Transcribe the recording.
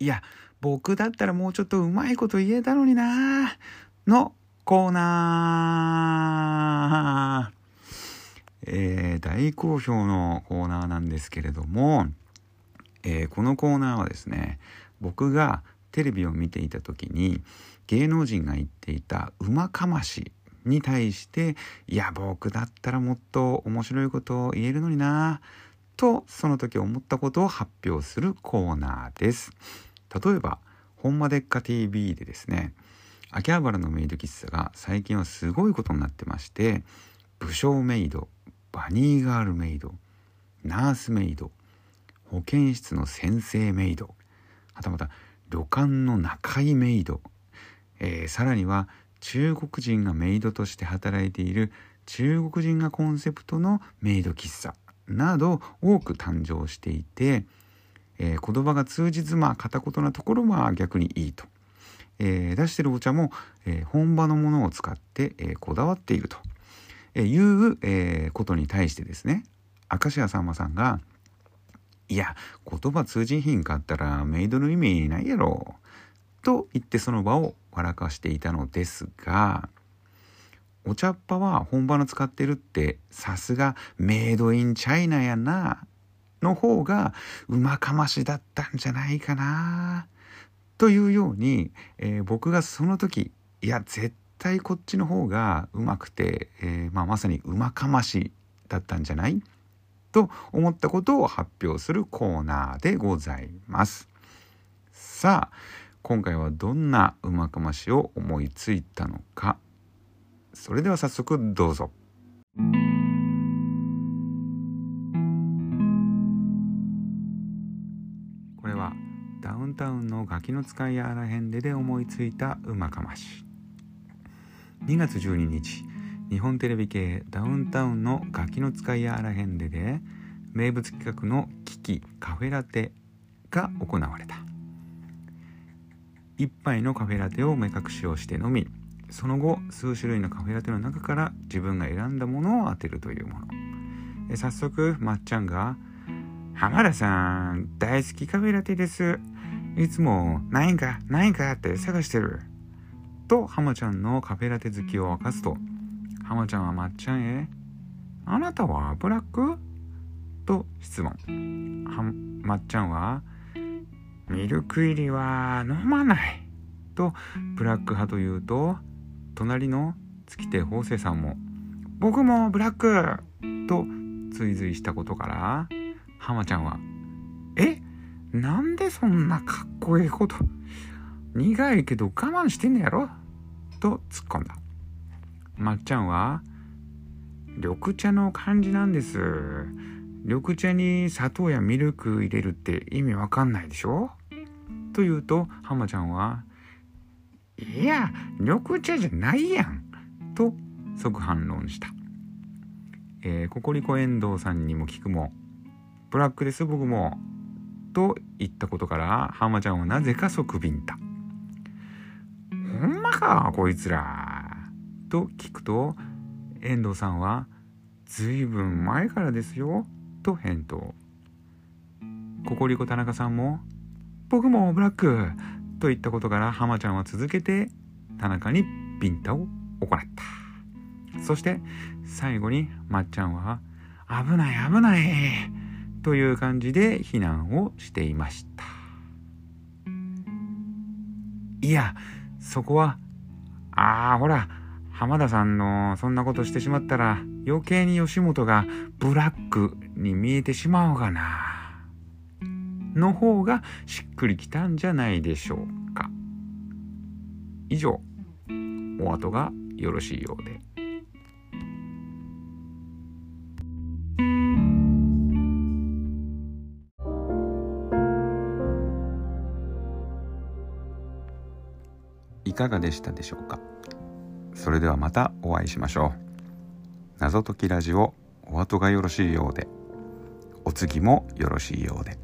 いや、僕だったらもうちょっとうまいこと言えたのになのコーナー。えー、大好評のコーナーなんですけれども、えー、このコーナーはですね、僕がテレビを見ていた時に芸能人が言っていた「馬かまし」に対していや僕だったらもっと面白いことを言えるのになとその時思ったことを発表するコーナーです。例えば「ほんまでっか TV」でですね秋葉原のメイド喫茶が最近はすごいことになってまして武将メイドバニーガールメイドナースメイド保健室の先生メイドはたまた旅館の中居メイド、えー、さらには中国人がメイドとして働いている中国人がコンセプトのメイド喫茶など多く誕生していて、えー、言葉が通じずまあ片言なところは逆にいいと、えー、出してるお茶も、えー、本場のものを使って、えこだわっていると、えいう、えことに対してですね明石家さんまさんがいや、言葉通じひんかったらメイドの意味ないやろ。と言ってその場を笑かしていたのですが、お茶っ葉は本場の使ってるってさすがメイドインチャイナやな。の方がうまかましだったんじゃないかな。というように、えー、僕がその時、いや、絶対こっちの方がうまくて、えー、まあ、まさにうまかましだったんじゃない？と思ったことを発表するコーナーでございます。さあ、今回はどんなうまかましを思いついたのか。それでは早速どうぞ。ウンタウンのガキの使いやあらへんでで思いついたうまかまし。2月12日日本テレビ系ダウンタウンのガキの使いやあらへんでで名物企画の「キキカフェラテ」が行われた。一杯のカフェラテを目隠しをして飲みその後数種類のカフェラテの中から自分が選んだものを当てるというもの。え早速まっちゃんが「浜田さん大好きカフェラテです。いつもないんかないんかって探してる」と浜ちゃんのカフェラテ好きを明かすと「浜ちゃんはまっちゃんへ「あなたはブラック?」と質問。はまっちゃんは「ミルク入りは飲まない」とブラック派というと隣の月手法政さんも「僕もブラック!」と追随したことから浜ちゃんは「え？なんでそんなかっこいいこと苦いけど我慢してんねやろ?」と突っ込んだ。まっちゃんは緑茶の感じなんです。緑茶に砂糖やミルク入れるって意味わかんないでしょ？と言うと浜ちゃんはいや緑茶じゃないやん。と即反論した、えー、ココリコ遠藤さんにも聞くもブラックです僕も。と言ったことから浜ちゃんはなぜか即ビンタ。ほんまかこいつら。と聞くと遠藤さんは「随分前からですよ」と返答。ココリコ田中さんも「僕もブラック」と言ったことから浜ちゃんは続けて田中にビンタを行った。そして最後にまっちゃんは「危ない危ない」という感じで避難をしていましたいやそこはああほら浜田さんのそんなことしてしまったら余計に吉本がブラックに見えてしまうがな。の方がしっくりきたんじゃないでしょうか。以上、お後がよろしいようで。いかがでしたでしょうか？それではまたお会いしましょう。謎解きラジオお後がよろしいようで。お次もよろしいようで。